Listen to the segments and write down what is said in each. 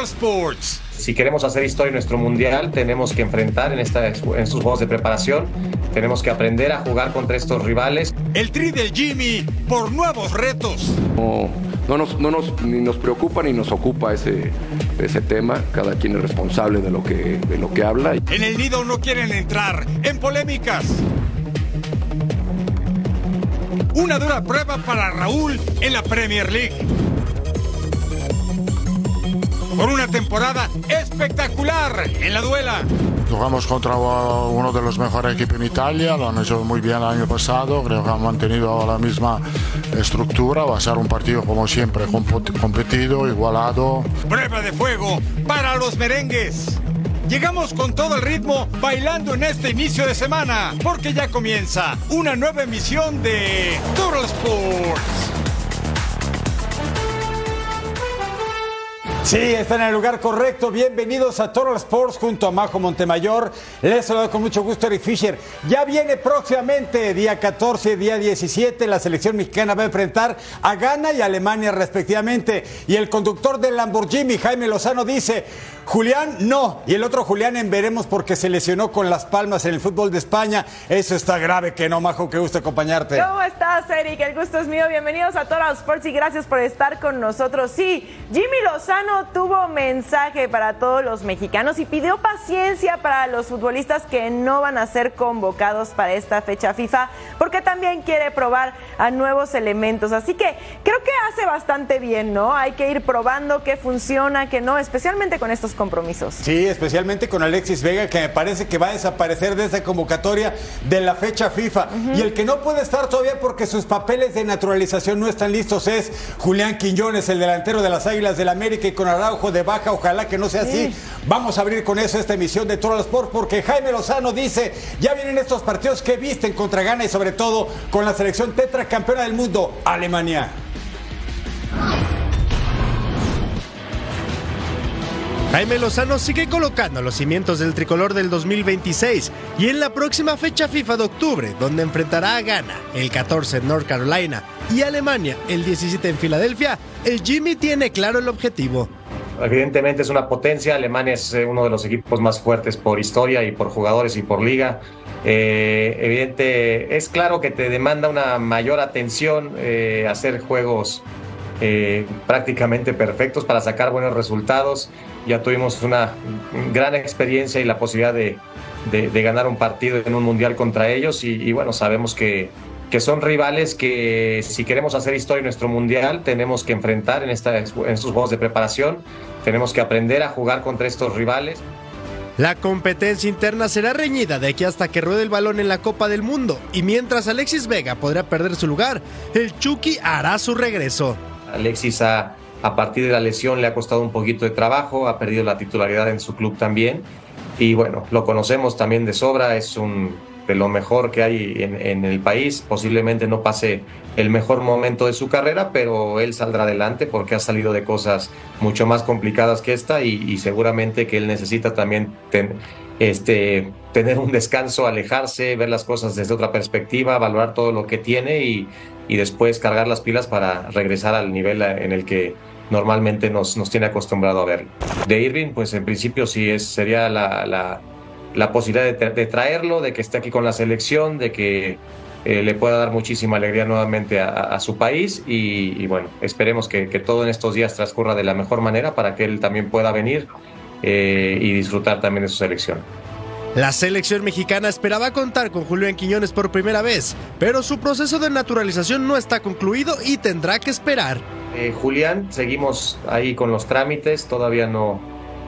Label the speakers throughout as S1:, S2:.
S1: Total Sports.
S2: Si queremos hacer historia en nuestro mundial, tenemos que enfrentar en, esta, en estos juegos de preparación, tenemos que aprender a jugar contra estos rivales.
S1: El tri del Jimmy por nuevos retos.
S3: No, no, nos, no nos, ni nos preocupa ni nos ocupa ese, ese tema. Cada quien es responsable de lo, que, de lo que habla.
S1: En el nido no quieren entrar en polémicas. Una dura prueba para Raúl en la Premier League. Por una temporada espectacular en la duela.
S4: Jugamos contra uno de los mejores equipos en Italia, lo han hecho muy bien el año pasado, creo que han mantenido la misma estructura, va a ser un partido como siempre competido, igualado.
S1: Prueba de fuego para los merengues. Llegamos con todo el ritmo bailando en este inicio de semana, porque ya comienza una nueva emisión de Total Sports. Sí, están en el lugar correcto. Bienvenidos a Total Sports junto a Majo Montemayor. Les saludo con mucho gusto Eric Fisher. Ya viene próximamente, día 14, día 17, la selección mexicana va a enfrentar a Ghana y Alemania respectivamente. Y el conductor del Lamborghini, Jaime Lozano, dice, Julián, no. Y el otro Julián en veremos porque se lesionó con las palmas en el fútbol de España. Eso está grave, que no, Majo, que gusto acompañarte.
S5: ¿Cómo estás, Eric? El gusto es mío. Bienvenidos a Total Sports y gracias por estar con nosotros. Sí, Jimmy Lozano tuvo mensaje para todos los mexicanos y pidió paciencia para los futbolistas que no van a ser convocados para esta fecha FIFA, porque también quiere probar a nuevos elementos. Así que creo que hace bastante bien, ¿no? Hay que ir probando qué funciona, qué no, especialmente con estos compromisos.
S1: Sí, especialmente con Alexis Vega, que me parece que va a desaparecer de esa convocatoria de la fecha FIFA. Y el que no puede estar todavía porque sus papeles de naturalización no están listos es Julián Quiñones, el delantero de las Águilas del América y con Araujo de baja, ojalá que no sea así. Vamos a abrir con eso esta emisión de Total Sport porque Jaime Lozano dice, ya vienen estos partidos que visten contra Ghana y sobre todo con la selección tetracampeona del mundo, Alemania.
S6: Jaime Lozano sigue colocando los cimientos del tricolor del 2026 y en la próxima fecha FIFA de octubre, donde enfrentará a Ghana el 14 en North Carolina y Alemania el 17 en Filadelfia, el Jimmy tiene claro el objetivo.
S2: Evidentemente es una potencia, Alemania es eh, uno de los equipos más fuertes por historia y por jugadores y por liga. Eh, evidente, es claro que te demanda una mayor atención eh, hacer juegos prácticamente perfectos para sacar buenos resultados ya tuvimos una gran experiencia y la posibilidad de, ganar un partido en un mundial contra ellos y, bueno, sabemos que, que, son rivales que si queremos hacer historia en nuestro mundial tenemos que enfrentar en, esta, en estos juegos de preparación, tenemos que aprender a jugar contra estos rivales.
S6: La competencia interna será reñida de aquí hasta que ruede el balón en la Copa del Mundo y mientras Alexis Vega podrá perder su lugar, el Chucky hará su regreso.
S2: Alexis ha a partir de la lesión le ha costado un poquito de trabajo, ha perdido la titularidad en su club también. Y bueno, lo conocemos también de sobra, es un de lo mejor que hay en, el país. Posiblemente no pase el mejor momento de su carrera, pero él saldrá adelante porque ha salido de cosas mucho más complicadas que esta y, seguramente que él necesita también este, tener un descanso, alejarse, ver las cosas desde otra perspectiva, valorar todo lo que tiene y, y después cargar las pilas para regresar al nivel en el que normalmente nos, nos tiene acostumbrado a verlo. De Irving, pues en principio sí es, sería la, la, posibilidad de, traerlo, de que esté aquí con la selección, de que eh, le pueda dar muchísima alegría nuevamente a, su país y, bueno, esperemos que, todo en estos días transcurra de la mejor manera para que él también pueda venir eh, y disfrutar también de su selección.
S6: La selección mexicana esperaba contar con Julián Quiñones por primera vez, pero su proceso de naturalización no está concluido y tendrá que esperar.
S2: Eh, Julián, seguimos ahí con los trámites, todavía no,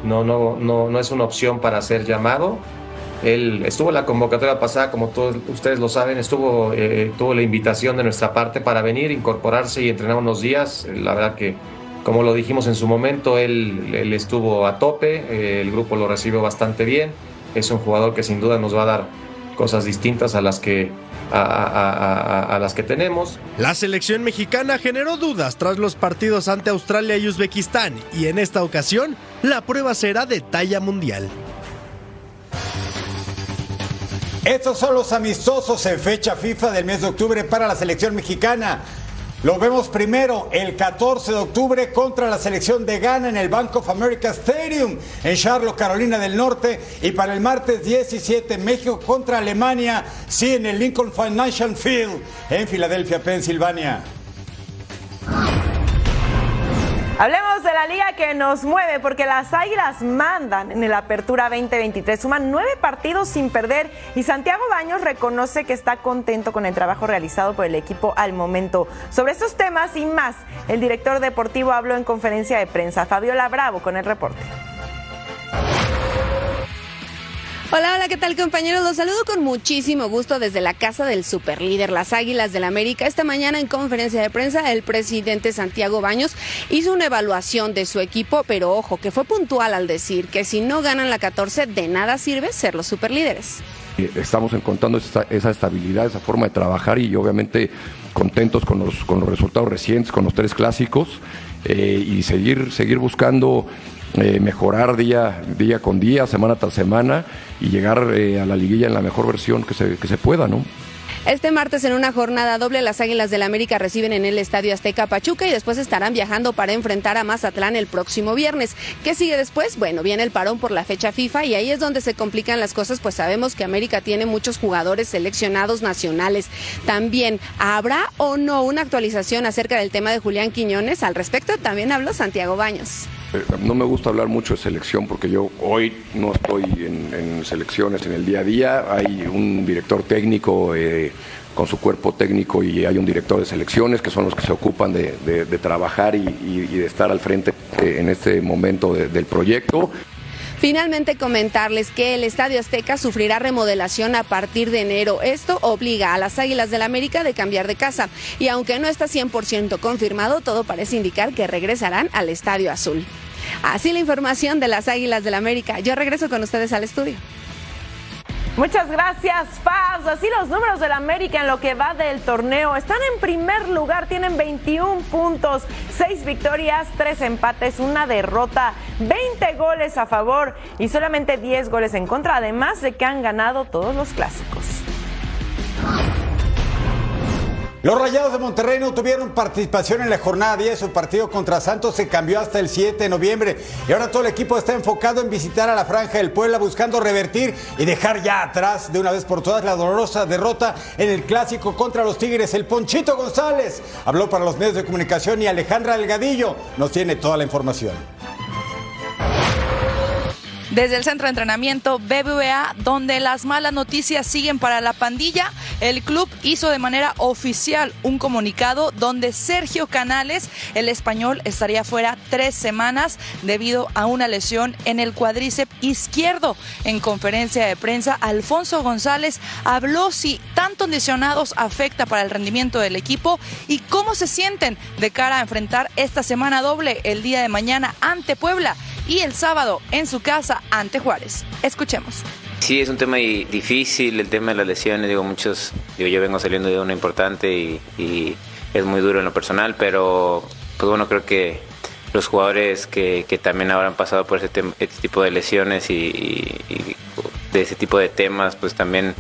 S2: no, no, no, es una opción para ser llamado. Él estuvo en la convocatoria pasada, como todos ustedes lo saben, estuvo, eh, tuvo la invitación de nuestra parte para venir, incorporarse y entrenar unos días. La verdad que, como lo dijimos en su momento, él, él estuvo a tope, eh, el grupo lo recibió bastante bien es un jugador que sin duda nos va a dar cosas distintas a las que a, las que tenemos.
S6: La selección mexicana generó dudas tras los partidos ante Australia y Uzbekistán y en esta ocasión la prueba será de talla mundial.
S1: Estos son los amistosos en fecha FIFA del mes de octubre para la selección mexicana. Lo vemos primero el 14 de octubre contra la selección de Ghana en el Bank of America Stadium en Charlotte, Carolina del Norte. Y para el martes 17, México contra Alemania, sí, en el Lincoln Financial Field en Filadelfia, Pensilvania.
S5: Hablemos de la liga que nos mueve porque las Águilas mandan en el Apertura 2023. Suman nueve partidos sin perder y Santiago Baños reconoce que está contento con el trabajo realizado por el equipo al momento. Sobre estos temas y más, el director deportivo habló en conferencia de prensa. Fabiola Bravo con el reporte.
S7: Hola, hola, ¿qué tal compañeros? Los saludo con muchísimo gusto desde la casa del superlíder, las Águilas del América. Esta mañana en conferencia de prensa el presidente Santiago Baños hizo una evaluación de su equipo, pero ojo, que fue puntual al decir que si no ganan la 14 de nada sirve ser los superlíderes.
S3: Estamos encontrando esa, esa estabilidad, esa forma de trabajar y obviamente contentos con los, con los resultados recientes, con los tres clásicos eh, y seguir, seguir buscando eh, mejorar día, día con día, semana tras semana y llegar eh, a la liguilla en la mejor versión que se, que se pueda, ¿no?
S7: Este martes en una jornada doble las Águilas del América reciben en el Estadio Azteca Pachuca y después estarán viajando para enfrentar a Mazatlán el próximo viernes. ¿Qué sigue después? Bueno, viene el parón por la fecha FIFA y ahí es donde se complican las cosas, pues sabemos que América tiene muchos jugadores seleccionados nacionales. También, ¿habrá o no una actualización acerca del tema de Julián Quiñones? Al respecto también habló Santiago Baños.
S3: Eh, no me gusta hablar mucho de selección porque yo hoy no estoy en, selecciones en el día a día. Hay un director técnico eh, con su cuerpo técnico y hay un director de selecciones que son los que se ocupan de, trabajar y, de estar al frente eh, en este momento de, del proyecto.
S7: Finalmente comentarles que el Estadio Azteca sufrirá remodelación a partir de enero. Esto obliga a las Águilas del América de cambiar de casa y aunque no está 100% confirmado, todo parece indicar que regresarán al Estadio Azul. Así la información de las Águilas del América. Yo regreso con ustedes al estudio.
S5: Muchas gracias, Fabs. Así los números del América en lo que va del torneo. Están en primer lugar, tienen 21 puntos, 6 victorias, 3 empates, una derrota, 20 goles a favor y solamente 10 goles en contra, además de que han ganado todos los clásicos.
S1: Los Rayados de Monterrey no tuvieron participación en la jornada 10. Su partido contra Santos se cambió hasta el 7 de noviembre. Y ahora todo el equipo está enfocado en visitar a la Franja del Puebla buscando revertir y dejar ya atrás de una vez por todas la dolorosa derrota en el clásico contra los Tigres. El Ponchito González habló para los medios de comunicación y Alejandra Delgadillo nos tiene toda la información.
S8: Desde el centro de entrenamiento BBVA, donde las malas noticias siguen para la pandilla, el club hizo de manera oficial un comunicado donde Sergio Canales, el español, estaría fuera tres semanas debido a una lesión en el cuádriceps izquierdo. En conferencia de prensa, Alfonso González habló si tantos lesionados afecta para el rendimiento del equipo y cómo se sienten de cara a enfrentar esta semana doble el día de mañana ante Puebla y el sábado en su casa ante Juárez. Escuchemos.
S9: Sí, es un tema difícil, el tema de las lesiones, digo, muchos, digo, yo vengo saliendo de una importante y, es muy duro en lo personal, pero pues bueno, creo que los jugadores que, que también habrán pasado por este, este tipo de lesiones y, de ese tipo de temas, pues también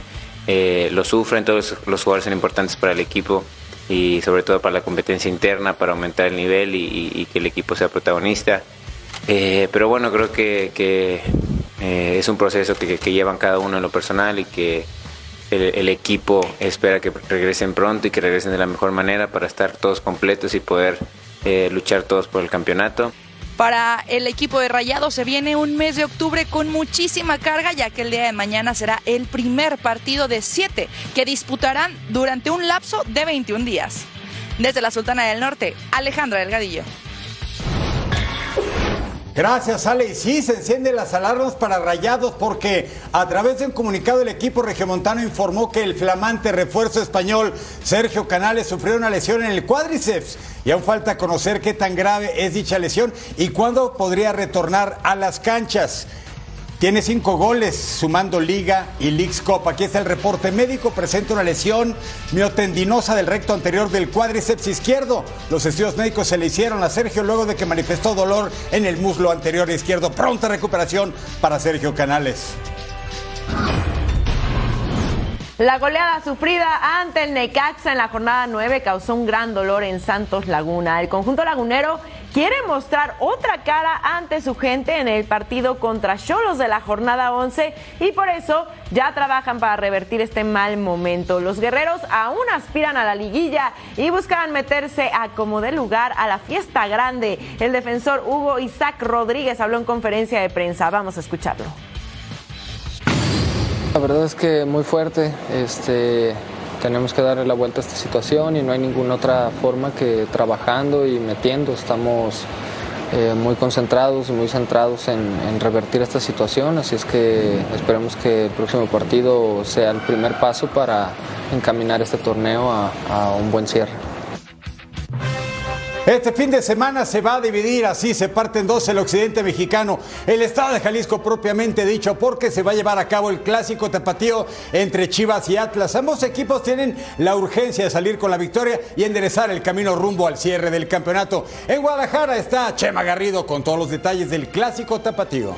S9: eh, lo sufren, todos los jugadores son importantes para el equipo y sobre todo para la competencia interna, para aumentar el nivel y que el equipo sea protagonista. Eh, pero bueno, creo que, eh, es un proceso que, llevan cada uno en lo personal y que el, el, equipo espera que regresen pronto y que regresen de la mejor manera para estar todos completos y poder eh, luchar todos por el campeonato.
S8: Para el equipo de Rayados se viene un mes de octubre con muchísima carga, ya que el día de mañana será el primer partido de siete que disputarán durante un lapso de 21 días. Desde la Sultana del Norte, Alejandra Delgadillo.
S1: Gracias, Ale. Y sí, se encienden las alarmas para Rayados porque a través de un comunicado el equipo regiomontano informó que el flamante refuerzo español Sergio Canales sufrió una lesión en el cuádriceps y aún falta conocer qué tan grave es dicha lesión y cuándo podría retornar a las canchas. Tiene cinco goles sumando Liga y Leagues Cup. Aquí está el reporte médico. Presenta una lesión miotendinosa del recto anterior del cuádriceps izquierdo. Los estudios médicos se le hicieron a Sergio luego de que manifestó dolor en el muslo anterior izquierdo. Pronta recuperación para Sergio Canales.
S5: La goleada sufrida ante el Necaxa en la jornada 9 causó un gran dolor en Santos Laguna. El conjunto lagunero quiere mostrar otra cara ante su gente en el partido contra Cholos de la jornada 11 y por eso ya trabajan para revertir este mal momento. Los guerreros aún aspiran a la liguilla y buscarán meterse a como de lugar a la fiesta grande. El defensor Hugo Isaac Rodríguez habló en conferencia de prensa. Vamos a escucharlo.
S10: La verdad es que muy fuerte. Este, tenemos que darle la vuelta a esta situación y no hay ninguna otra forma que trabajando y metiendo. Estamos eh, muy concentrados y muy centrados en, revertir esta situación, así es que esperemos que el próximo partido sea el primer paso para encaminar este torneo a un buen cierre.
S1: Este fin de semana se va a dividir, así se parten dos el occidente mexicano, el estado de Jalisco propiamente dicho, porque se va a llevar a cabo el clásico tapatío entre Chivas y Atlas. Ambos equipos tienen la urgencia de salir con la victoria y enderezar el camino rumbo al cierre del campeonato. En Guadalajara está Chema Garrido con todos los detalles del clásico tapatío.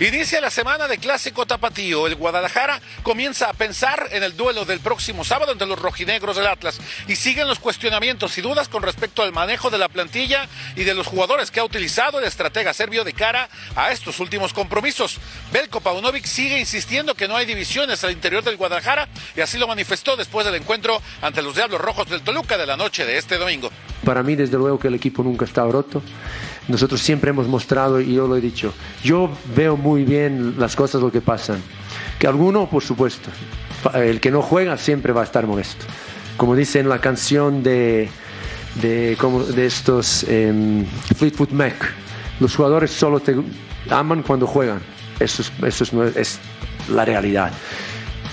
S11: Inicia la semana de clásico tapatío. El Guadalajara comienza a pensar en el duelo del próximo sábado entre los rojinegros del Atlas y siguen los cuestionamientos y dudas con respecto al manejo de la plantilla y de los jugadores que ha utilizado el estratega serbio de cara a estos últimos compromisos. Belko Paunovic sigue insistiendo que no hay divisiones al interior del Guadalajara y así lo manifestó después del encuentro ante los Diablos Rojos del Toluca de la noche de este domingo.
S12: Para mí, desde luego que el equipo nunca está roto. Nosotros siempre hemos mostrado, y yo lo he dicho, yo veo muy bien las cosas lo que pasan. Que alguno, por supuesto, el que no juega siempre va a estar molesto. Como dice en la canción de, de, como de estos eh, Fleetwood Mac, los jugadores solo te aman cuando juegan. Eso, es, eso es, es la realidad.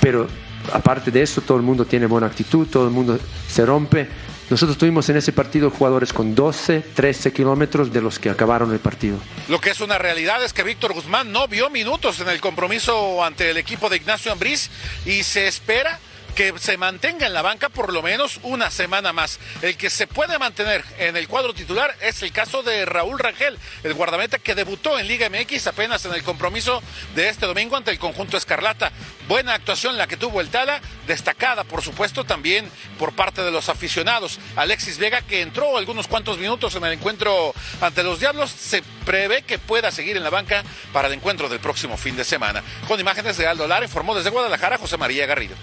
S12: Pero aparte de eso, todo el mundo tiene buena actitud, todo el mundo se rompe nosotros tuvimos en ese partido jugadores con 12, 13 kilómetros de los que acabaron el partido.
S11: Lo que es una realidad es que Víctor Guzmán no vio minutos en el compromiso ante el equipo de Ignacio Ambriz y se espera que se mantenga en la banca por lo menos una semana más. El que se puede mantener en el cuadro titular es el caso de Raúl Rangel, el guardameta que debutó en Liga MX apenas en el compromiso de este domingo ante el conjunto Escarlata. Buena actuación la que tuvo el Tala, destacada por supuesto también por parte de los aficionados. Alexis Vega que entró algunos cuantos minutos en el encuentro ante los Diablos, se prevé que pueda seguir en la banca para el encuentro del próximo fin de semana. Con imágenes de Aldo Lara informó desde Guadalajara José María Garrido.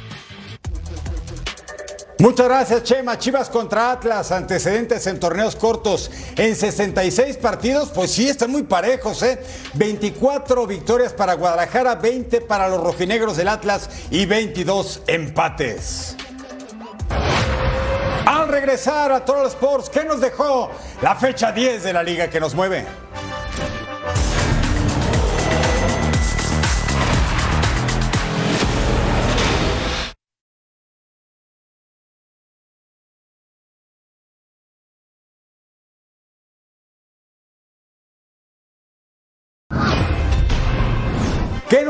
S1: Muchas gracias, Chema. Chivas contra Atlas, antecedentes en torneos cortos en 66 partidos, pues sí, están muy parejos, ¿eh? 24 victorias para Guadalajara, 20 para los rojinegros del Atlas y 22 empates. Al regresar a Total Sports, ¿qué nos dejó la fecha 10 de la liga que nos mueve?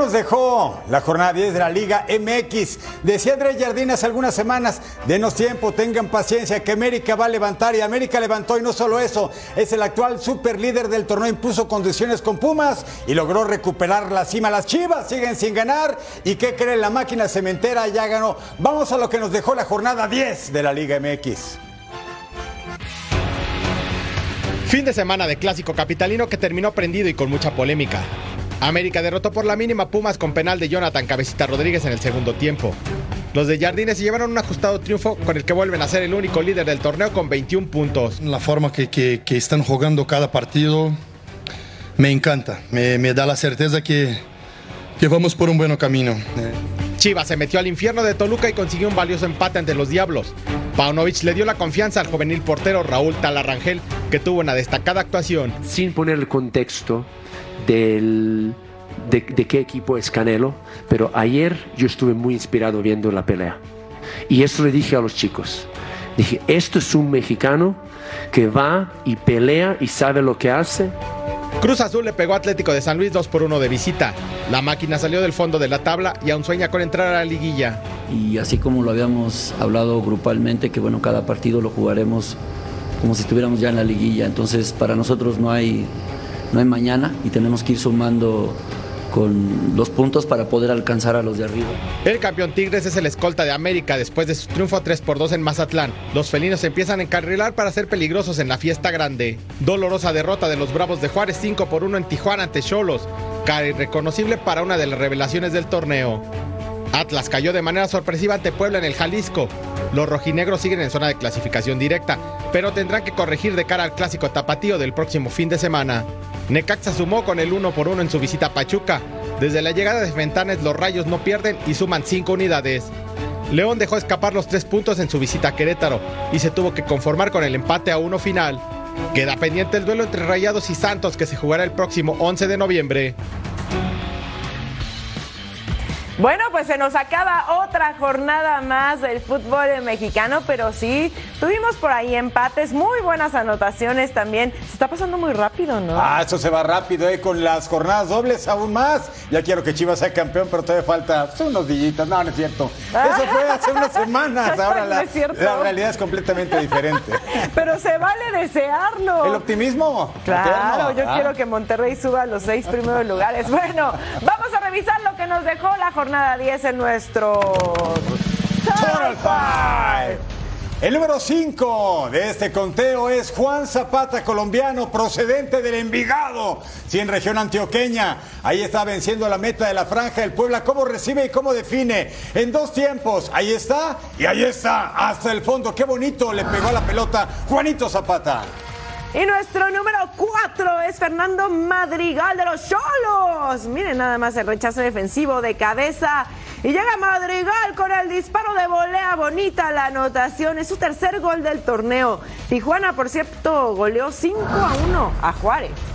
S1: Nos dejó la jornada 10 de la Liga MX? Decía Andrés Jardín hace algunas semanas, denos tiempo, tengan paciencia, que América va a levantar y América levantó y no solo eso, es el actual super líder del torneo, impuso condiciones con Pumas y logró recuperar la cima. Las Chivas siguen sin ganar y ¿qué creen? La máquina cementera ya ganó. Vamos a lo que nos dejó la jornada 10 de la Liga MX.
S13: Fin de semana de clásico capitalino que terminó prendido y con mucha polémica. América derrotó por la mínima Pumas con penal de Jonathan Cabecita Rodríguez en el segundo tiempo. Los de Jardines se llevaron un ajustado triunfo con el que vuelven a ser el único líder del torneo con 21 puntos.
S14: La forma que, están jugando cada partido me encanta, me, da la certeza que, que vamos por un buen camino.
S13: Chivas se metió al infierno de Toluca y consiguió un valioso empate ante los Diablos. Paunovic le dio la confianza al juvenil portero Raúl Talarrangel, que tuvo una destacada actuación.
S12: Sin poner el contexto, del, de, qué equipo es Canelo, pero ayer yo estuve muy inspirado viendo la pelea. Y eso le dije a los chicos. Dije, esto es un mexicano que va y pelea y sabe lo que hace.
S13: Cruz Azul le pegó Atlético de San Luis 2 por 1 de visita. La máquina salió del fondo de la tabla y aún sueña con entrar a la liguilla.
S15: Y así como lo habíamos hablado grupalmente, que bueno, cada partido lo jugaremos como si estuviéramos ya en la liguilla. Entonces, para nosotros no hay no hay mañana y tenemos que ir sumando con los puntos para poder alcanzar a los de arriba.
S13: El campeón Tigres es el escolta de América después de su triunfo 3 por 2 en Mazatlán. Los felinos empiezan a encarrilar para ser peligrosos en la fiesta grande. Dolorosa derrota de los Bravos de Juárez 5 por 1 en Tijuana ante Cholos. Cara irreconocible para una de las revelaciones del torneo. Atlas cayó de manera sorpresiva ante Puebla en el Jalisco. Los rojinegros siguen en zona de clasificación directa, pero tendrán que corregir de cara al clásico tapatío del próximo fin de semana. Necaxa sumó con el 1 por 1 en su visita a Pachuca. Desde la llegada de Ventanes los Rayos no pierden y suman 5 unidades. León dejó escapar los 3 puntos en su visita a Querétaro y se tuvo que conformar con el empate a 1 final. Queda pendiente el duelo entre Rayados y Santos que se jugará el próximo 11 de noviembre.
S5: Bueno, pues se nos acaba otra jornada más del fútbol mexicano, pero sí, tuvimos por ahí empates, muy buenas anotaciones también. Se está pasando muy rápido, ¿no?
S1: Ah, eso se va rápido, ¿eh? Con las jornadas dobles aún más. Ya quiero que Chivas sea campeón, pero todavía falta pues, unos dillitas. No, no es cierto. Eso fue hace unas semanas. Ahora la, la realidad es completamente diferente.
S5: pero se vale desearlo.
S1: El optimismo.
S5: Claro, yo
S1: Ah.
S5: quiero que Monterrey suba a los seis primeros lugares. Bueno, vamos a revisar lo que nos dejó la jornada 10 en nuestro
S1: Total Five. El número 5 de este conteo es Juan Zapata, colombiano, procedente del Envigado, 100 región antioqueña. Ahí está venciendo la meta de la franja del Puebla. ¿Cómo recibe y cómo define? En dos tiempos. Ahí está y ahí está, hasta el fondo. Qué bonito le pegó a la pelota Juanito Zapata.
S5: Y nuestro número 4 es Fernando Madrigal de los Cholos. Miren nada más el rechazo defensivo de cabeza. Y llega Madrigal con el disparo de volea. Bonita la anotación. Es su tercer gol del torneo. Tijuana, por cierto, goleó 5 a 1 a Juárez.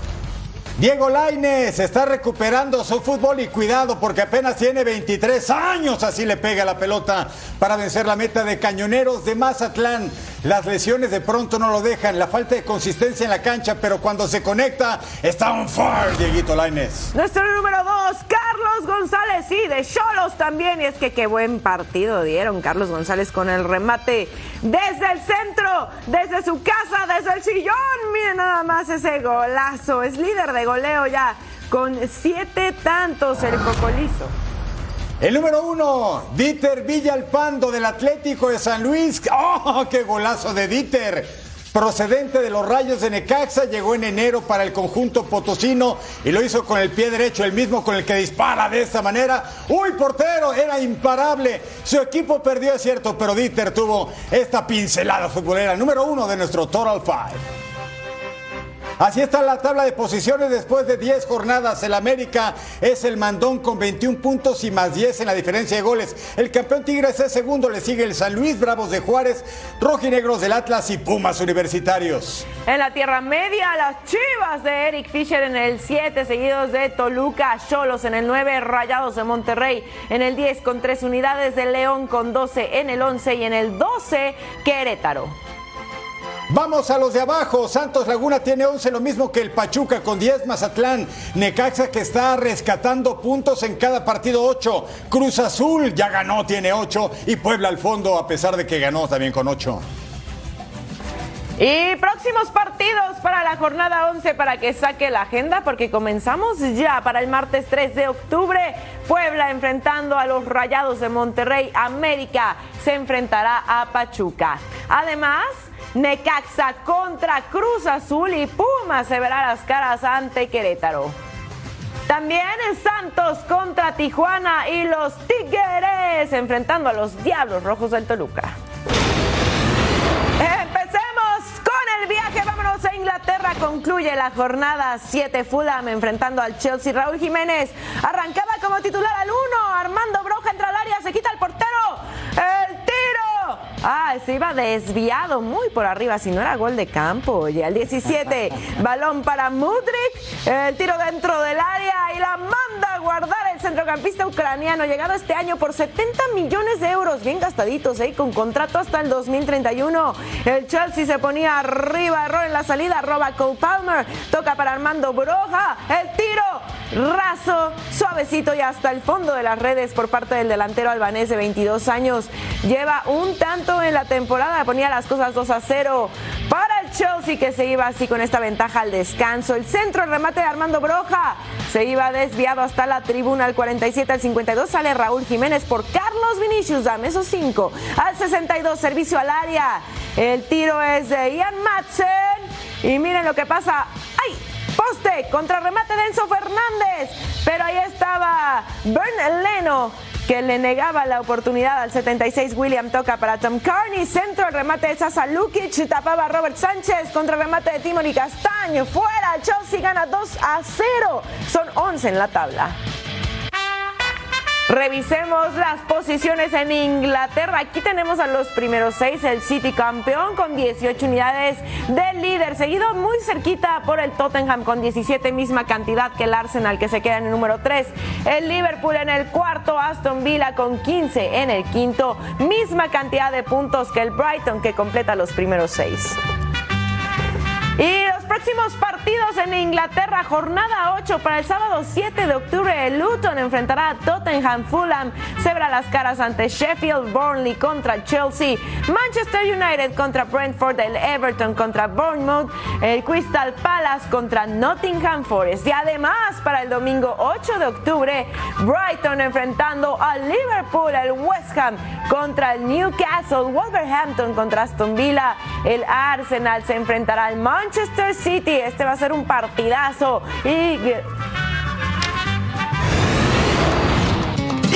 S1: Diego Laines está recuperando su fútbol y cuidado porque apenas tiene 23 años, así le pega la pelota para vencer la meta de Cañoneros de Mazatlán. Las lesiones de pronto no lo dejan, la falta de consistencia en la cancha, pero cuando se conecta está on fire, Dieguito Laines.
S5: Nuestro número 2, Carlos González, sí, de Cholos también. Y es que qué buen partido dieron Carlos González con el remate desde el centro, desde su casa, desde el sillón. Miren nada más ese golazo. Es líder de goleo ya con siete tantos el Cocolizo.
S1: El número uno, Dieter Villalpando del Atlético de San Luis. ¡Oh, qué golazo de Dieter! Procedente de los Rayos de Necaxa, llegó en enero para el conjunto potosino y lo hizo con el pie derecho, el mismo con el que dispara de esta manera. ¡Uy, portero! Era imparable. Su equipo perdió, es cierto, pero Dieter tuvo esta pincelada futbolera. Número uno de nuestro Total Five. Así está la tabla de posiciones después de 10 jornadas. El América es el mandón con 21 puntos y más 10 en la diferencia de goles. El campeón Tigres es segundo, le sigue el San Luis, Bravos de Juárez, Rojinegros del Atlas y Pumas Universitarios.
S5: En la Tierra Media, las Chivas de Eric Fisher en el 7, seguidos de Toluca, Cholos en el 9, Rayados de Monterrey en el 10 con 3 unidades, de León con 12 en el 11 y en el 12, Querétaro.
S1: Vamos a los de abajo. Santos Laguna tiene 11, lo mismo que el Pachuca con 10. Mazatlán, Necaxa que está rescatando puntos en cada partido 8. Cruz Azul ya ganó, tiene 8. Y Puebla al fondo, a pesar de que ganó también con 8.
S5: Y próximos partidos para la jornada 11 para que saque la agenda porque comenzamos ya para el martes 3 de octubre. Puebla enfrentando a los Rayados de Monterrey. América se enfrentará a Pachuca. Además, Necaxa contra Cruz Azul y Pumas se verá las caras ante Querétaro. También Santos contra Tijuana y los Tigres enfrentando a los Diablos Rojos del Toluca. Empecemos con el viaje, vámonos a Inglaterra. Concluye la jornada 7 Fulham enfrentando al Chelsea. Raúl Jiménez arrancaba como titular al 1. Armando Broja entra al área, se quita el portero. El. Ah, se iba desviado muy por arriba, si no era gol de campo. Oye, al 17, balón para Mudrik. El tiro dentro del área y la manda a guardar el centrocampista ucraniano, llegado este año por 70 millones de euros, bien gastaditos, ¿eh? con contrato hasta el 2031. El Chelsea se ponía arriba, error en la salida, roba Cole Palmer, toca para Armando Broja, el tiro raso, suavecito y hasta el fondo de las redes por parte del delantero albanés de 22 años. Lleva un tanto en la temporada, ponía las cosas 2 a 0 para el Chelsea que se iba así con esta ventaja al descanso. El centro, el remate de Armando Broja se iba desviado hasta la tribuna al 47 al 52. Sale Raúl Jiménez por Carlos Vinicius. Dame esos cinco. Al 62, servicio al área. El tiro es de Ian Madsen. Y miren lo que pasa. ¡Ay! Poste contra remate de Enzo Fernández. Pero ahí estaba Bern Leno que le negaba la oportunidad al 76 William toca para Tom Carney, centro el remate de Sasa Lukic, tapaba a Robert Sánchez. Contra el remate de Timothy Castaño, fuera, Chelsea gana 2 a 0, son 11 en la tabla. Revisemos las posiciones en Inglaterra. Aquí tenemos a los primeros seis, el City campeón con 18 unidades del líder, seguido muy cerquita por el Tottenham con 17, misma cantidad que el Arsenal que se queda en el número 3. El Liverpool en el cuarto, Aston Villa con 15 en el quinto, misma cantidad de puntos que el Brighton que completa los primeros seis. Y los próximos partidos en Inglaterra, jornada 8 para el sábado 7 de octubre, Luton enfrentará a Tottenham, Fulham, se las caras ante Sheffield, Burnley contra Chelsea, Manchester United contra Brentford, el Everton contra Bournemouth, el Crystal Palace contra Nottingham Forest. Y además para el domingo 8 de octubre, Brighton enfrentando a Liverpool, el West Ham contra el Newcastle, Wolverhampton contra Aston Villa, el Arsenal se enfrentará al Manchester Manchester City. Este va a ser un partidazo. Y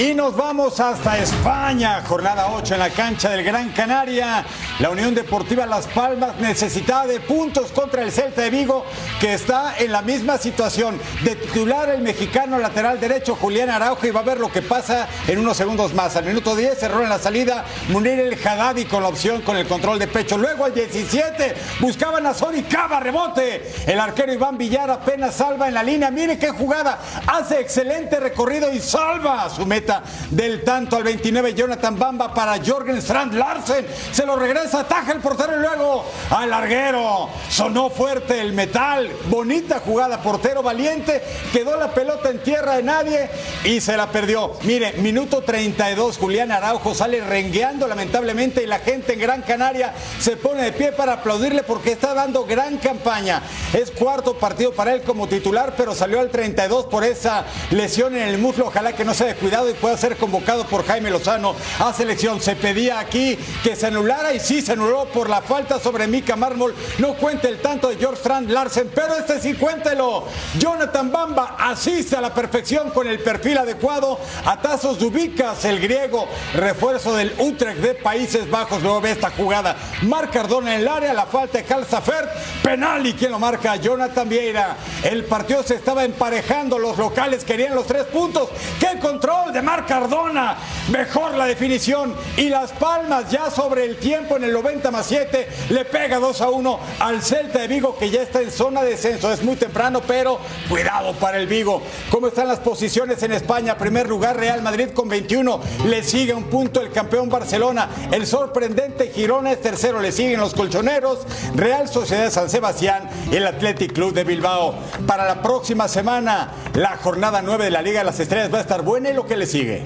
S1: Y nos vamos hasta España, jornada 8 en la cancha del Gran Canaria. La Unión Deportiva Las Palmas necesitaba de puntos contra el Celta de Vigo, que está en la misma situación. De titular el mexicano lateral derecho Julián Araujo y va a ver lo que pasa en unos segundos más. Al minuto 10, error en la salida, Munir el Haddadi con la opción con el control de pecho. Luego al 17, buscaban a Sony Cava, rebote. El arquero Iván Villar apenas salva en la línea. Mire qué jugada, hace excelente recorrido y salva su meta del tanto al 29 Jonathan Bamba para Jorgen Strand Larsen. Se lo regresa, ataja el portero y luego al larguero. Sonó fuerte el metal. Bonita jugada, portero valiente. Quedó la pelota en tierra de nadie y se la perdió. Mire, minuto 32, Julián Araujo sale rengueando lamentablemente y la gente en Gran Canaria se pone de pie para aplaudirle porque está dando gran campaña. Es cuarto partido para él como titular, pero salió al 32 por esa lesión en el muslo. Ojalá que no se haya cuidado y pueda ser convocado por Jaime Lozano a selección. Se pedía aquí que se anulara y sí se anuló por la falta sobre Mika Mármol. No cuente el tanto de George Strand Larsen, pero este sí cuéntelo. Jonathan Bamba asiste a la perfección con el perfil adecuado. A Tazos Dubicas, el griego, refuerzo del Utrecht de Países Bajos. Luego ve esta jugada. Marca Cardona en el área, la falta de Calzafert. Penal y quien lo marca, Jonathan Vieira. El partido se estaba emparejando, los locales querían los tres puntos. ¡Qué control de Mar Cardona! Mejor la definición y las palmas ya sobre el tiempo en el 90 más 7. Le pega 2 a 1 al Celta de Vigo que ya está en zona de descenso. Es muy temprano, pero cuidado para el Vigo. ¿Cómo están las posiciones en España? Primer lugar Real Madrid con 21. Le sigue un punto el campeón Barcelona. El sorprendente Girona es tercero. Le siguen los colchoneros. Real Sociedad San Sebastián y el Athletic Club de Bilbao. Para la próxima semana, la jornada 9 de la Liga de las Estrellas va a estar buena y lo que le sigue.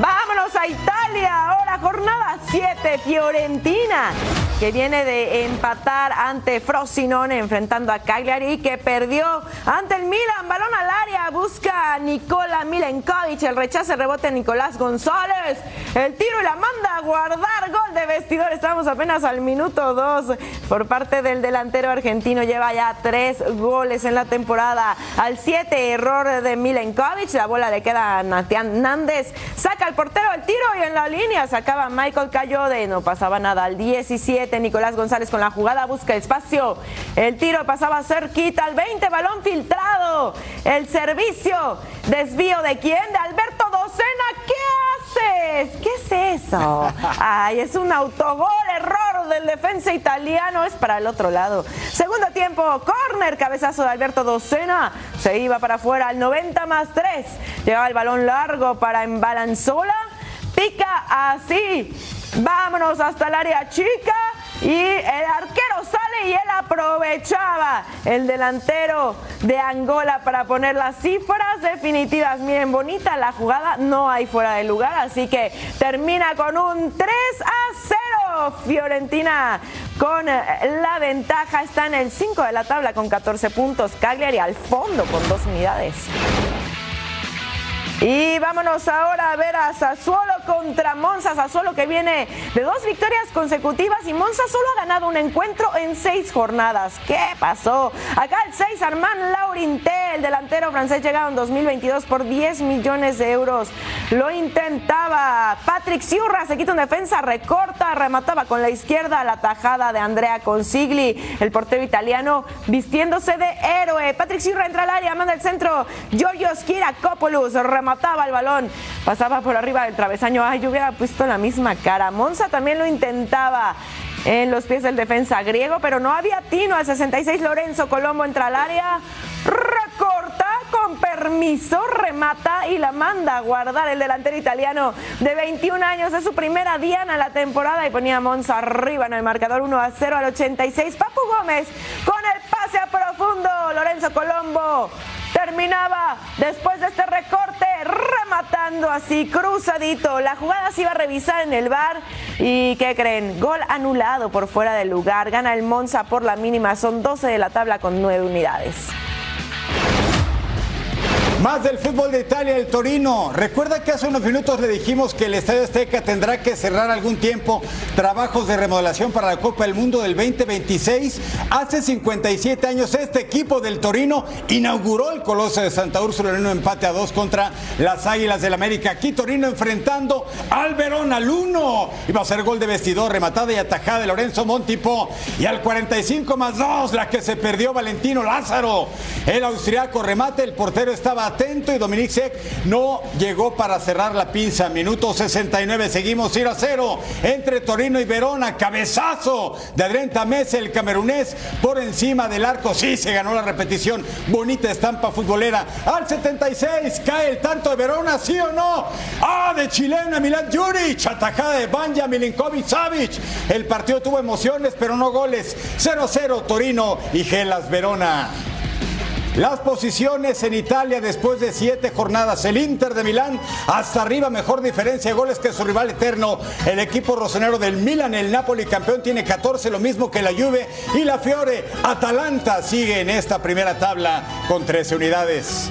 S5: Vámonos a Italia, ahora jornada 7, Fiorentina que viene de empatar ante Frosinone enfrentando a Cagliari que perdió ante el Milan, balón al área, busca a Nicola Milenkovic, el rechace rebote Nicolás González, el tiro y la manda a guardar, gol de vestidor, estamos apenas al minuto 2 por parte del delantero argentino, lleva ya tres goles en la temporada, al 7 error de Milenkovic, la bola le queda a Natian Nández, saca el portero el tiro y en la línea sacaba Michael Cayode, no pasaba nada, al 17 Nicolás González con la jugada, busca espacio. El tiro pasaba cerquita al 20, balón filtrado. El servicio, desvío de quién? De Alberto Docena. ¿Qué haces? ¿Qué es eso? Ay, es un autogol, error del defensa italiano. Es para el otro lado. Segundo tiempo, corner, cabezazo de Alberto Docena. Se iba para afuera al 90 más 3. Llegaba el balón largo para Embalanzola. Pica así. Vámonos hasta el área chica. Y el arquero sale y él aprovechaba el delantero de Angola para poner las cifras definitivas. Miren, bonita la jugada, no hay fuera de lugar, así que termina con un 3 a 0. Fiorentina con eh, la ventaja. Está en el 5 de la tabla con 14 puntos. Cagliari al fondo con dos unidades. Y vámonos ahora a ver a Sassuolo contra Monza. Sassuolo que viene de dos victorias consecutivas y Monza solo ha ganado un encuentro en seis jornadas. ¿Qué pasó? Acá el 6, Armand Laurinté, el delantero francés, llegado en 2022 por 10 millones de euros. Lo intentaba. Patrick Ciurra se quita en defensa, recorta, remataba con la izquierda la tajada de Andrea Consigli, el portero italiano, vistiéndose de héroe. Patrick Ciurra entra al área, manda el centro. Giorgio Skirakopoulos remata mataba el balón, pasaba por arriba del travesaño. Ay, yo hubiera puesto la misma cara. Monza también lo intentaba en los pies del defensa griego, pero no había tino. Al 66 Lorenzo Colombo entra al área, recorta con permiso, remata y la manda a guardar el delantero italiano de 21 años. Es su primera diana la temporada y ponía Monza arriba en el marcador 1 a 0 al 86. Papu Gómez con el pase a profundo. Lorenzo Colombo terminaba después de este recorte rematando así cruzadito. La jugada se iba a revisar en el bar y ¿qué creen? Gol anulado por fuera del lugar. Gana el Monza por la mínima. Son 12 de la tabla con 9 unidades.
S1: Más del fútbol de Italia, el Torino. Recuerda que hace unos minutos le dijimos que el Estadio Azteca tendrá que cerrar algún tiempo trabajos de remodelación para la Copa del Mundo del 2026. Hace 57 años este equipo del Torino inauguró el Coloso de Santa Úrsula en un empate a dos contra las Águilas del América. Aquí Torino enfrentando al Verón al 1. Iba a ser gol de vestidor, rematada y atajada de Lorenzo Montipo. Y al 45 más 2, la que se perdió Valentino Lázaro. El austriaco remate, el portero estaba atento y Dominic Sec no llegó para cerrar la pinza. Minuto 69, seguimos 0 a 0 entre Torino y Verona. Cabezazo de Adrián Tamés, el camerunés, por encima del arco. Sí, se ganó la repetición. Bonita estampa futbolera. Al 76 cae el tanto de Verona, ¿sí o no? Ah, de chilena, Milan Juric. Atajada de Banja Milinkovic Savic. El partido tuvo emociones, pero no goles. 0 a 0 Torino y Gelas Verona. Las posiciones en Italia después de siete jornadas. El Inter de Milán hasta arriba, mejor diferencia de goles que su rival eterno. El equipo rosonero del Milan, el Napoli campeón, tiene 14, lo mismo que la Juve. Y la Fiore, Atalanta sigue en esta primera tabla con 13 unidades.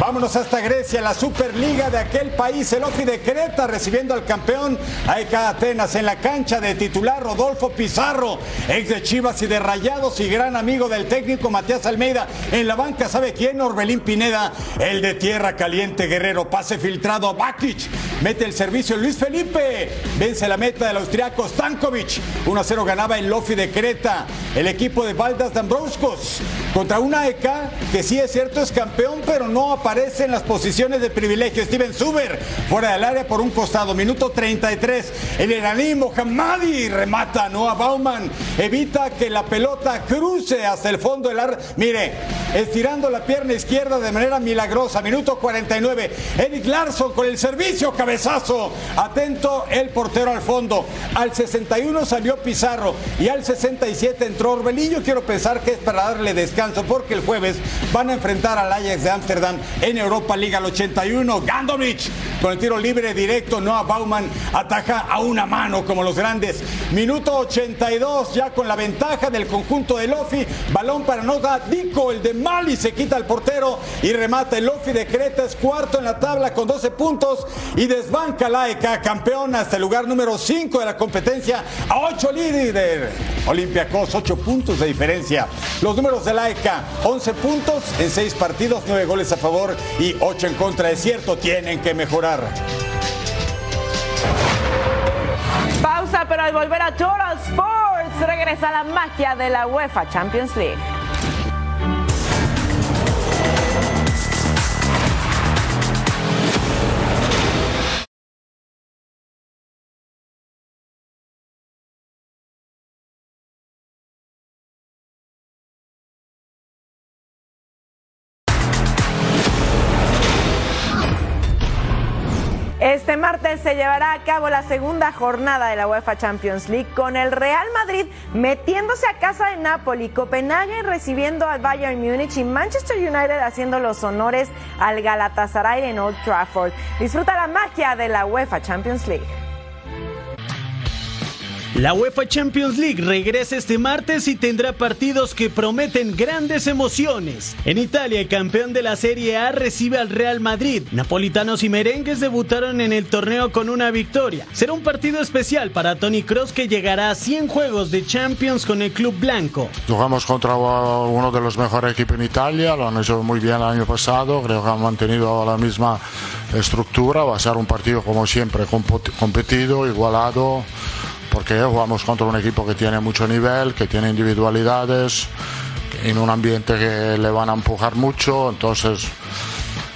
S1: Vámonos hasta Grecia, la Superliga de aquel país, el Ofi de Creta recibiendo al campeón. AEK Atenas en la cancha de titular Rodolfo Pizarro, ex de Chivas y de Rayados y gran amigo del técnico Matías Almeida. En la banca, ¿sabe quién? Orbelín Pineda, el de Tierra Caliente Guerrero, pase filtrado a Bakic, mete el servicio Luis Felipe, vence la meta del austriaco Stankovic, 1-0 ganaba el Lofi de Creta, el equipo de Valdas Dambroscos contra una AEK que sí es cierto es campeón, pero no aparece aparece en las posiciones de privilegio. Steven Zuber fuera del área por un costado. Minuto 33. El iraní Mohammadi remata a Noah Bauman. Evita que la pelota cruce hasta el fondo del área. Mire, estirando la pierna izquierda de manera milagrosa. Minuto 49. Eric Larson con el servicio cabezazo. Atento el portero al fondo. Al 61 salió Pizarro y al 67 entró Orbelillo. Quiero pensar que es para darle descanso porque el jueves van a enfrentar al Ajax de Ámsterdam en Europa Liga al 81. Gandovic con el tiro libre directo. Noah Bauman ataja a una mano como los grandes. Minuto 82 ya con la ventaja del conjunto de Lofi. Balón para Noga Dico, el de Mali se quita el portero y remata el Lofi de Creta. Es cuarto en la tabla con 12 puntos y desbanca la ECA campeón hasta el lugar número 5 de la competencia a 8 líder. Olympiacos, 8 puntos de diferencia. Los números de la ECA, 11 puntos en 6 partidos, 9 goles a favor y 8 en contra. Es cierto, tienen que mejorar.
S5: Pausa, pero al volver a Total Sports regresa la magia de la UEFA Champions League. Se llevará a cabo la segunda jornada de la UEFA Champions League con el Real Madrid metiéndose a casa de Napoli, Copenhague recibiendo al Bayern Múnich y Manchester United haciendo los honores al Galatasaray en Old Trafford. Disfruta la magia de la UEFA Champions League.
S16: La UEFA Champions League regresa este martes y tendrá partidos que prometen grandes emociones. En Italia, el campeón de la Serie A recibe al Real Madrid. Napolitanos y merengues debutaron en el torneo con una victoria. Será un partido especial para Tony Cross que llegará a 100 juegos de Champions con el club blanco.
S4: Jugamos contra uno de los mejores equipos en Italia, lo han hecho muy bien el año pasado, creo que han mantenido la misma estructura, va a ser un partido como siempre competido, igualado porque jugamos contra un equipo que tiene mucho nivel, que tiene individualidades, en un ambiente que le van a empujar mucho, entonces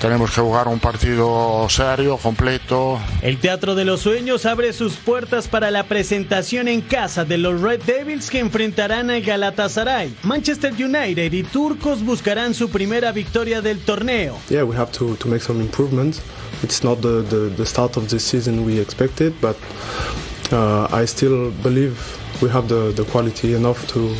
S4: tenemos que jugar un partido serio, completo.
S16: El Teatro de los Sueños abre sus puertas para la presentación en casa de los Red Devils que enfrentarán al Galatasaray. Manchester United y turcos buscarán su primera victoria del torneo.
S17: Yeah, we have to, to make some improvements. It's not the, the, the start of the season we expected, but Uh, I still believe we have the, the quality enough to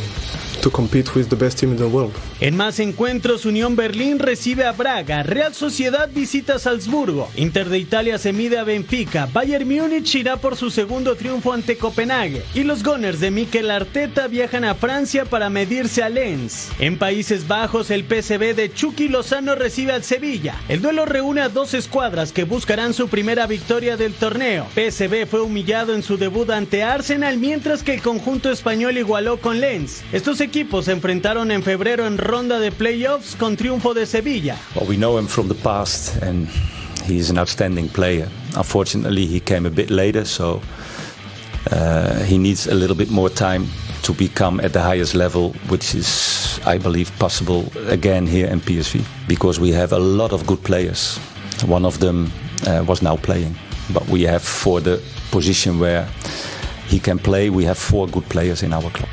S17: to compete with the best team in the world.
S16: En más encuentros, Unión Berlín recibe a Braga, Real Sociedad visita Salzburgo, Inter de Italia se mide a Benfica, Bayern Múnich irá por su segundo triunfo ante Copenhague y los Gunners de Mikel Arteta viajan a Francia para medirse a Lens. En Países Bajos, el PSV de Chucky Lozano recibe al Sevilla. El duelo reúne a dos escuadras que buscarán su primera victoria del torneo. PSV fue humillado en su debut ante Arsenal mientras que el conjunto español igualó con Lens. Estos equipos se enfrentaron en febrero en ronda de playoffs con triunfo de Sevilla.
S18: We know him from the past and he's an outstanding player. Unfortunately, he came a bit later, so uh, he needs a little bit more time to become at the highest level, which is, I believe, possible again here in PSV because we have a lot of good players. One of them uh, was now playing, but we have for the position where he can play, we have four good players in our club.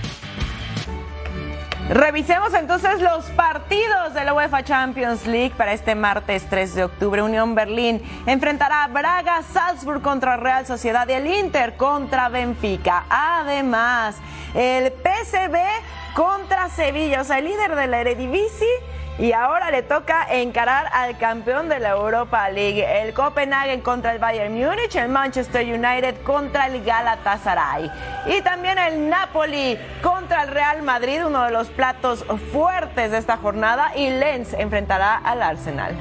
S5: Revisemos entonces los partidos de la UEFA Champions League para este martes 3 de octubre. Unión Berlín enfrentará a Braga, Salzburg contra Real Sociedad y el Inter contra Benfica. Además, el PSV contra Sevilla, o sea, el líder de la Eredivisie y ahora le toca encarar al campeón de la Europa League, el Copenhagen contra el Bayern Múnich, el Manchester United contra el Galatasaray y también el Napoli contra el Real Madrid, uno de los platos fuertes de esta jornada y Lens enfrentará al Arsenal.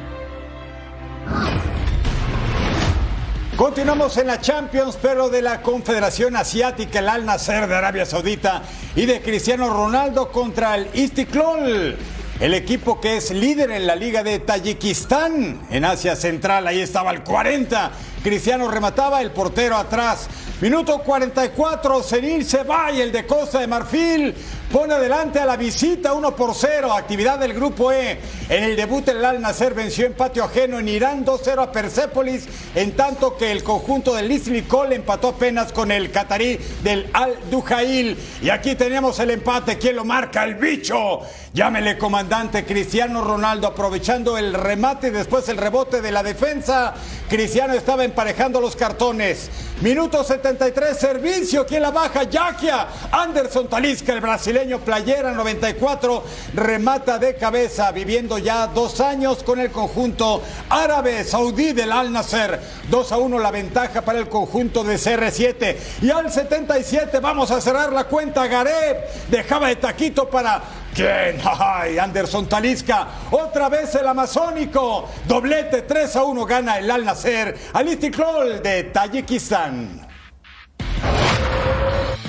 S1: Continuamos en la Champions, pero de la Confederación Asiática, el Al Nasser de Arabia Saudita y de Cristiano Ronaldo contra el Istiklol. El equipo que es líder en la Liga de Tayikistán en Asia Central, ahí estaba el 40. Cristiano remataba, el portero atrás. Minuto 44, Senil Sebay, el de Costa de Marfil, pone adelante a la visita 1 por 0. Actividad del grupo E. En el debut el Al Nasser venció en patio ajeno en Irán 2-0 a Persépolis, en tanto que el conjunto del Isli Cole empató apenas con el catarí del Al Dujail. Y aquí tenemos el empate. ¿Quién lo marca? El bicho. Llámele comandante Cristiano Ronaldo aprovechando el remate y después el rebote de la defensa. Cristiano estaba emparejando los cartones. Minuto 73, servicio. ¿Quién la baja? Yaquia. Anderson Talisca, el brasileño playera 94, remata de cabeza, viviendo ya dos años con el conjunto árabe saudí del Al Nasser. 2 a 1 la ventaja para el conjunto de CR7. Y al 77 vamos a cerrar la cuenta. Gareb dejaba de taquito para ¿Quién? Anderson Talisca. Otra vez el amazónico. Doblete 3 a 1 gana el Al Nasser al de Tayikistán.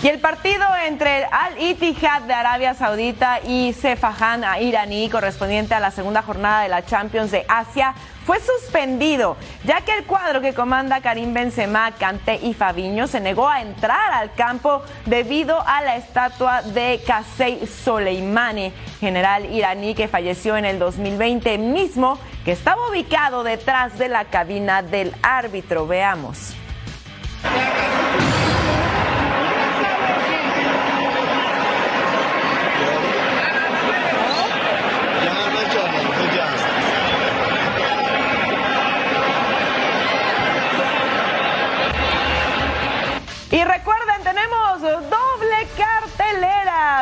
S5: Y el partido entre el Al Ittihad de Arabia Saudita y Sefahan iraní, correspondiente a la segunda jornada de la Champions de Asia, fue suspendido, ya que el cuadro que comanda Karim Benzema, Kanté y Fabiño se negó a entrar al campo debido a la estatua de Qasem Soleimani, general iraní que falleció en el 2020 mismo, que estaba ubicado detrás de la cabina del árbitro. Veamos. Y recuerden, tenemos doble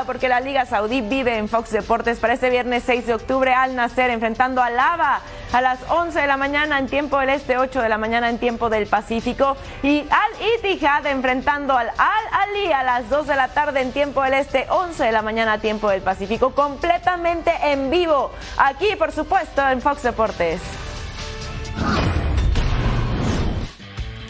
S5: porque la Liga Saudí vive en Fox Deportes para este viernes 6 de octubre al nacer, enfrentando a Lava a las 11 de la mañana en tiempo del este, 8 de la mañana en tiempo del Pacífico. Y Al Ittihad enfrentando al Al Ali a las 2 de la tarde en tiempo del este, 11 de la mañana tiempo del Pacífico, completamente en vivo. Aquí, por supuesto, en Fox Deportes.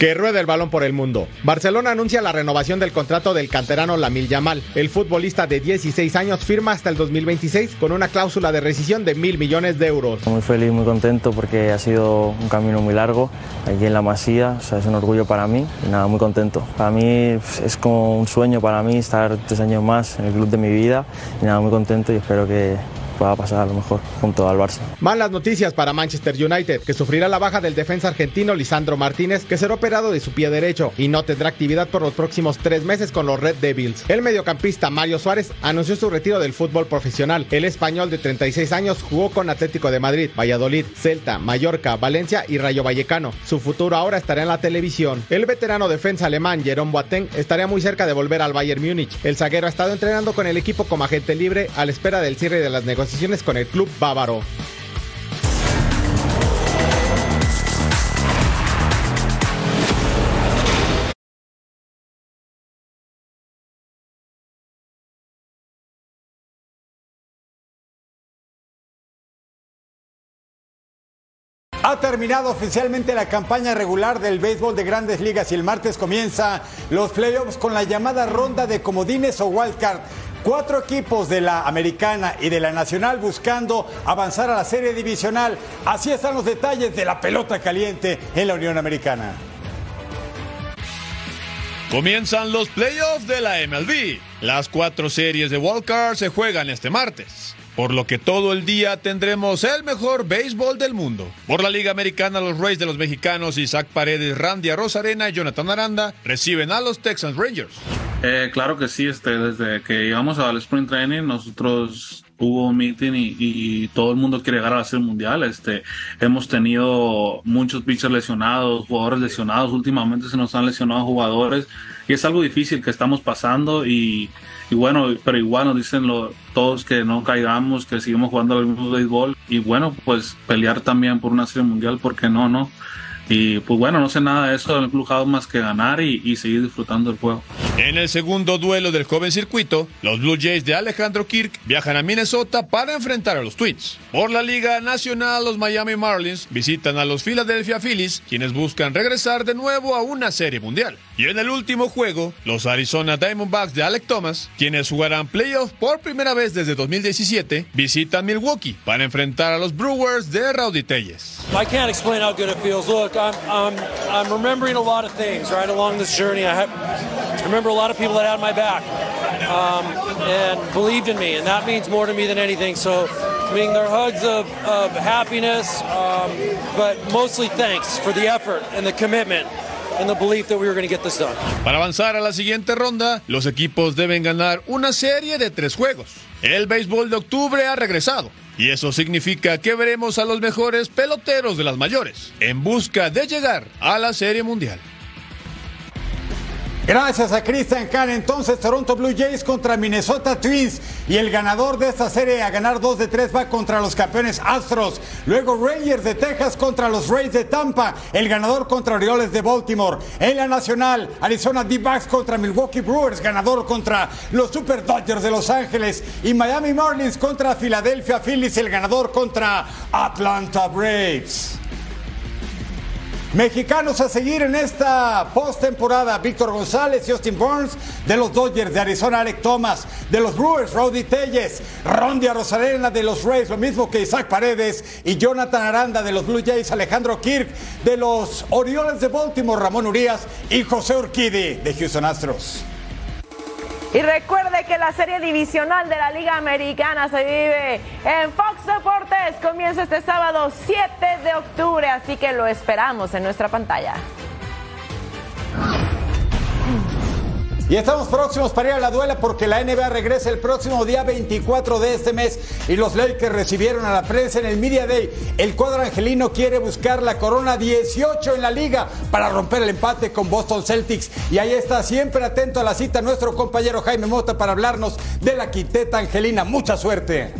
S13: Que rueda el balón por el mundo. Barcelona anuncia la renovación del contrato del canterano Lamil Yamal. El futbolista de 16 años firma hasta el 2026 con una cláusula de rescisión de mil millones de euros.
S19: Muy feliz, muy contento porque ha sido un camino muy largo aquí en la Masía. O sea, es un orgullo para mí y nada, muy contento. Para mí es como un sueño para mí estar tres años más en el club de mi vida y nada, muy contento y espero que, pueda pasar a lo mejor junto al Barça.
S13: Malas noticias para Manchester United, que sufrirá la baja del defensa argentino Lisandro Martínez, que será operado de su pie derecho y no tendrá actividad por los próximos tres meses con los Red Devils. El mediocampista Mario Suárez anunció su retiro del fútbol profesional. El español de 36 años jugó con Atlético de Madrid, Valladolid, Celta, Mallorca, Valencia y Rayo Vallecano. Su futuro ahora estará en la televisión. El veterano defensa alemán Jerome Boateng estaría muy cerca de volver al Bayern Múnich. El zaguero ha estado entrenando con el equipo como agente libre a la espera del cierre de las negociaciones con el club bávaro.
S1: Ha terminado oficialmente la campaña regular del béisbol de grandes ligas y el martes comienza los playoffs con la llamada ronda de comodines o wildcard. Cuatro equipos de la americana y de la nacional buscando avanzar a la serie divisional. Así están los detalles de la pelota caliente en la Unión Americana.
S20: Comienzan los playoffs de la MLB. Las cuatro series de wildcard se juegan este martes por lo que todo el día tendremos el mejor béisbol del mundo. Por la Liga Americana, los Rays de los Mexicanos, Isaac Paredes, Randy Rosarena y Jonathan Aranda reciben a los Texas Rangers.
S21: Eh, claro que sí, este, desde que llegamos al Spring Training, nosotros hubo un meeting y, todo el mundo quiere llegar a serie mundial. Este, hemos tenido muchos pitchers lesionados, jugadores lesionados. Últimamente se nos han lesionado jugadores y es algo difícil que estamos pasando y, bueno, pero igual nos dicen todos que no caigamos, que seguimos jugando al mismo béisbol y bueno, pues pelear también por una serie mundial, porque no, no. Y pues bueno, no sé nada de eso del Club más que ganar y, seguir disfrutando del juego.
S20: En el segundo duelo del joven circuito, los Blue Jays de Alejandro Kirk viajan a Minnesota para enfrentar a los Twins. Por la Liga Nacional, los Miami Marlins visitan a los Philadelphia Phillies, quienes buscan regresar de nuevo a una serie mundial. Y en el último juego, los Arizona Diamondbacks de Alec Thomas, quienes jugarán playoffs por primera vez desde 2017, visitan Milwaukee para enfrentar a los Brewers de Rowdy Telles.
S22: I can't explain how good it feels. Look, I'm, I'm, I'm remembering a lot of things right along this journey. I, have, I remember a lot of people that had my back um, and believed in me, and that means more to me than anything. So, I mean, they're hugs of, of happiness, um, but mostly thanks for the effort and the commitment. And the belief that we were going to get this done.
S20: Para avanzar a la siguiente ronda, los equipos deben ganar una serie de tres juegos. El béisbol de octubre ha regresado y eso significa que veremos a los mejores peloteros de las mayores en busca de llegar a la Serie Mundial.
S1: Gracias a Christian Kahn. Entonces, Toronto Blue Jays contra Minnesota Twins. Y el ganador de esta serie a ganar 2 de 3 va contra los campeones Astros. Luego Rangers de Texas contra los Rays de Tampa. El ganador contra Orioles de Baltimore. En la nacional, Arizona D-Backs contra Milwaukee Brewers. Ganador contra los Super Dodgers de Los Ángeles. Y Miami Marlins contra Philadelphia Phillies. El ganador contra Atlanta Braves. Mexicanos a seguir en esta postemporada: Víctor González y Austin Burns de los Dodgers de Arizona, Alec Thomas de los Brewers, Rowdy Telles, Rondia Rosarena de los Rays, lo mismo que Isaac Paredes y Jonathan Aranda de los Blue Jays, Alejandro Kirk de los Orioles de Baltimore, Ramón Urias y José Urquidi de Houston Astros.
S5: Y recuerde que la serie divisional de la Liga Americana se vive en Fox Deportes. Comienza este sábado 7 de octubre, así que lo esperamos en nuestra pantalla.
S1: Y estamos próximos para ir a la duela porque la NBA regresa el próximo día 24 de este mes y los Lakers recibieron a la prensa en el Media Day. El cuadro angelino quiere buscar la corona 18 en la liga para romper el empate con Boston Celtics. Y ahí está siempre atento a la cita nuestro compañero Jaime Mota para hablarnos de la quinteta angelina. Mucha suerte.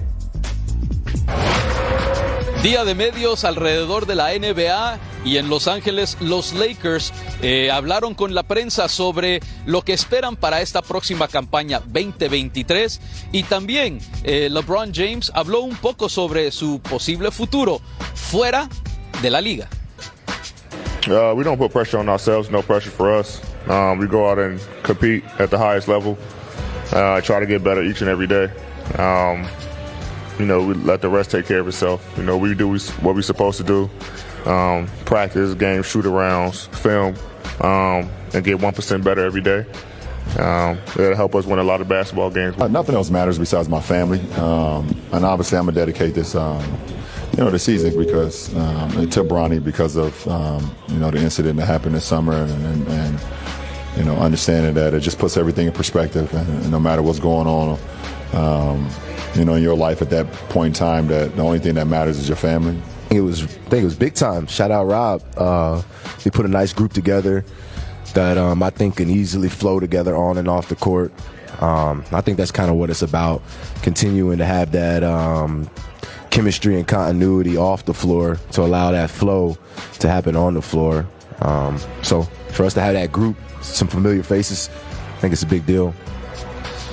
S23: Día de medios alrededor de la NBA y en Los Ángeles los Lakers eh, hablaron con la prensa sobre lo que esperan para esta próxima campaña 2023 y también eh, LeBron James habló un poco sobre su posible futuro fuera de la liga.
S24: Uh, we don't put pressure on ourselves, no pressure for us. Um, we go out and compete at the highest level. Uh, try to get better each and every day. Um, you know, we let the rest take care of itself. You know, we do what we're supposed to do. Um, practice, game, shoot arounds, film, um, and get 1% better every day. Um, it'll help us win a lot of basketball games.
S25: Uh, nothing else matters besides my family. Um, and obviously, I'm going to dedicate this, um, you know, the season because um, to Bronny because of, you know, the incident that happened this summer and, and, and, you know, understanding that it just puts everything in perspective. And, and no matter what's going on, um, you know, in your life at that point in time, that the only thing that matters is your family.
S26: It was, I think it was big time. Shout out Rob. Uh, he put a nice group together that um, I think can easily flow together on and off the court. Um, I think that's kind of what it's about, continuing to have that um, chemistry and continuity off the floor to allow that flow to happen on the floor. Um, so for us to have that group, some familiar faces, I think it's a big deal.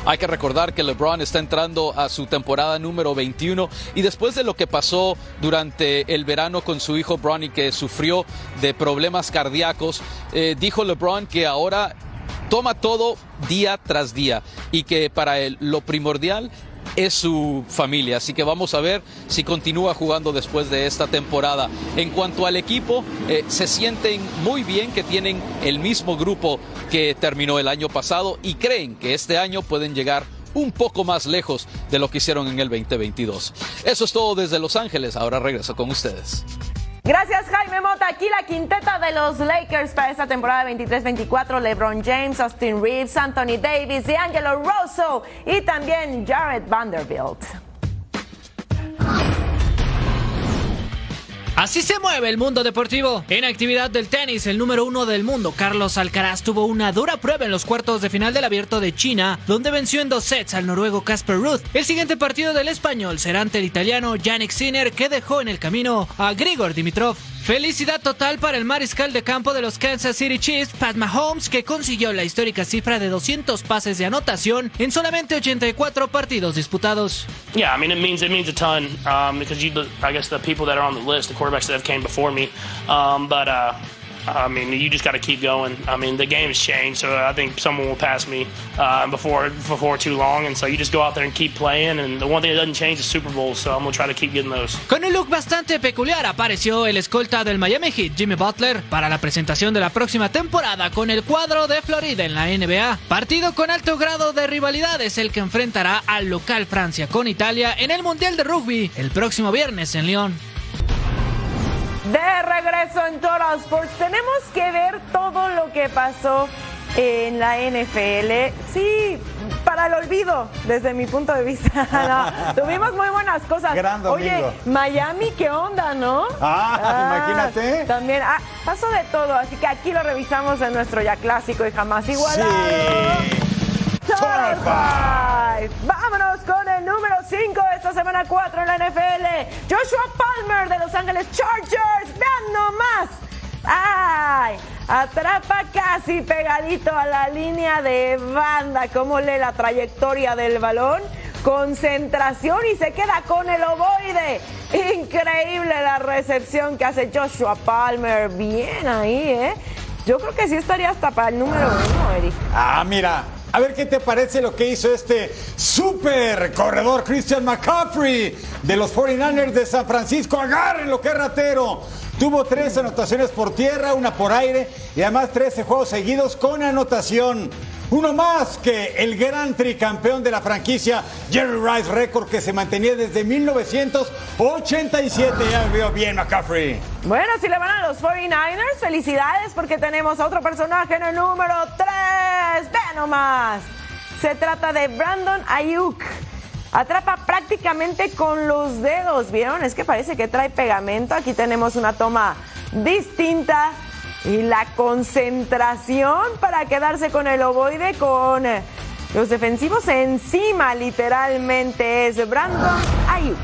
S23: Hay que recordar que LeBron está entrando a su temporada número 21 y después de lo que pasó durante el verano con su hijo Bronny que sufrió de problemas cardíacos, eh, dijo LeBron que ahora toma todo día tras día y que para él lo primordial es su familia. Así que vamos a ver si continúa jugando después de esta temporada. En cuanto al equipo, eh, se sienten muy bien que tienen el mismo grupo que terminó el año pasado y creen que este año pueden llegar un poco más lejos de lo que hicieron en el 2022. Eso es todo desde Los Ángeles. Ahora regreso con ustedes.
S5: Gracias Jaime Mota. Aquí la quinteta de los Lakers para esta temporada 23-24. LeBron James, Austin Reeves, Anthony Davis, D'Angelo Rosso y también Jared Vanderbilt.
S27: Así se mueve el mundo deportivo. En actividad del tenis, el número uno del mundo, Carlos Alcaraz, tuvo una dura prueba en los cuartos de final del Abierto de China, donde venció en dos sets al noruego Casper Ruth. El siguiente partido del español será ante el italiano Yannick Sinner, que dejó en el camino a Grigor Dimitrov. Felicidad total para el mariscal de campo de los Kansas City Chiefs, Pat Mahomes, que consiguió la histórica cifra de 200 pases de anotación en solamente 84 partidos disputados.
S28: Yeah, I mean it means it means a ton um, because you, I guess the people that are on the list, the quarterbacks that have came before me, um, but. Uh, I mean, you just got to keep going. I mean, the game's changed, so I think someone will pass me uh, before before too long, and so you just go out there and keep playing. And the one thing that doesn't change is Super Bowl, so I'm gonna try to keep getting those.
S27: Con un look bastante peculiar apareció el escolta del Miami Heat, Jimmy Butler, para la presentación de la próxima temporada con el cuadro de Florida en la NBA. Partido con alto grado de rivalidad es el que enfrentará al local Francia con Italia en el Mundial de Rugby el próximo viernes en Lyon.
S5: De regreso en Total Sports, tenemos que ver todo lo que pasó en la NFL. Sí, para el olvido, desde mi punto de vista. No, tuvimos muy buenas cosas.
S1: Gran
S5: Oye. Miami, ¿qué onda, no?
S1: Ah, imagínate.
S5: También, ah, pasó de todo, así que aquí lo revisamos en nuestro ya clásico y jamás igualado. Total Five. Vámonos con el número 5 de esta semana 4 en la NFL. Joshua Palmer de Los Ángeles Chargers. Vean nomás. ¡Ay! Atrapa casi pegadito a la línea de banda. ¿Cómo lee la trayectoria del balón? Concentración y se queda con el ovoide. Increíble la recepción que hace Joshua Palmer. Bien ahí, ¿eh? Yo creo que sí estaría hasta para el número uno, Eric.
S1: Ah, mira. A ver qué te parece lo que hizo este super corredor Christian McCaffrey de los 49ers de San Francisco. Agarren lo que ratero. Tuvo tres anotaciones por tierra, una por aire y además 13 juegos seguidos con anotación. Uno más que el gran tricampeón de la franquicia, Jerry Rice Record, que se mantenía desde 1987. Ya veo bien, McCaffrey.
S5: Bueno, si le van a los 49ers, felicidades porque tenemos a otro personaje en el número 3. Ve nomás. Se trata de Brandon Ayuk. Atrapa prácticamente con los dedos, ¿vieron? Es que parece que trae pegamento. Aquí tenemos una toma distinta y la concentración para quedarse con el ovoide con eh, los defensivos encima, literalmente es Brandon Ayuk.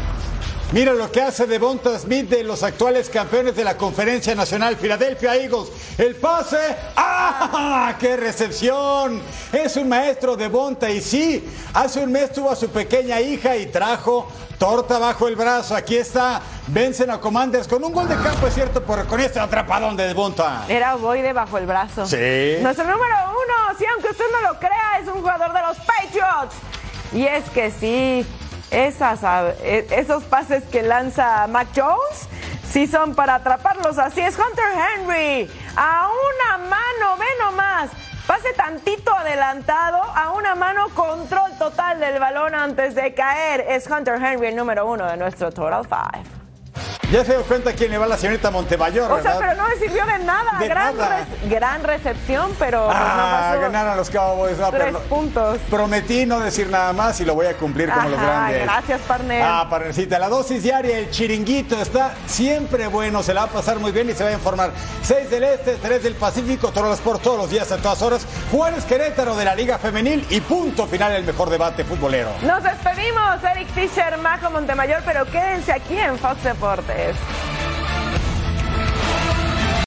S1: Mira lo que hace Devonta Smith de los actuales campeones de la Conferencia Nacional Philadelphia Eagles. El pase. ¡Ah! ¡Qué recepción! Es un maestro Devonta y sí, hace un mes tuvo a su pequeña hija y trajo torta bajo el brazo. Aquí está. Vencen a Commanders con un gol de campo, es cierto, pero con este atrapadón de Devonta.
S5: Era Boide bajo el brazo.
S1: Sí.
S5: Nuestro número uno, sí, aunque usted no lo crea, es un jugador de los Patriots. Y es que sí, esas, e, esos pases que lanza Mac Jones sí son para atraparlos. Así es Hunter Henry. A una mano, ve nomás. Pase tantito adelantado a una mano, control total del balón antes de caer. Es Hunter Henry el número uno de nuestro Total Five.
S1: Ya se dio cuenta quién le va a la señorita Montemayor,
S5: O
S1: ¿verdad?
S5: sea, pero no me sirvió de nada.
S1: De
S5: gran,
S1: nada.
S5: re- gran recepción, pero pues, no
S1: Ah,
S5: pasó.
S1: ganaron los Cowboys. No,
S5: Tres
S1: pero
S5: puntos.
S1: Prometí no decir nada más y lo voy a cumplir como los grandes.
S5: gracias, partner.
S1: Ah, partnercita, la dosis diaria, el chiringuito está siempre bueno, se la va a pasar muy bien y se va a informar. 6 del Este, 3 del Pacífico, todos por todos los días, a todas horas. Juárez Querétaro de la Liga Femenil y punto final el mejor debate futbolero.
S5: Nos despedimos, Eric Fisher, Majo Montemayor, pero quédense aquí en Fox Deportes. is.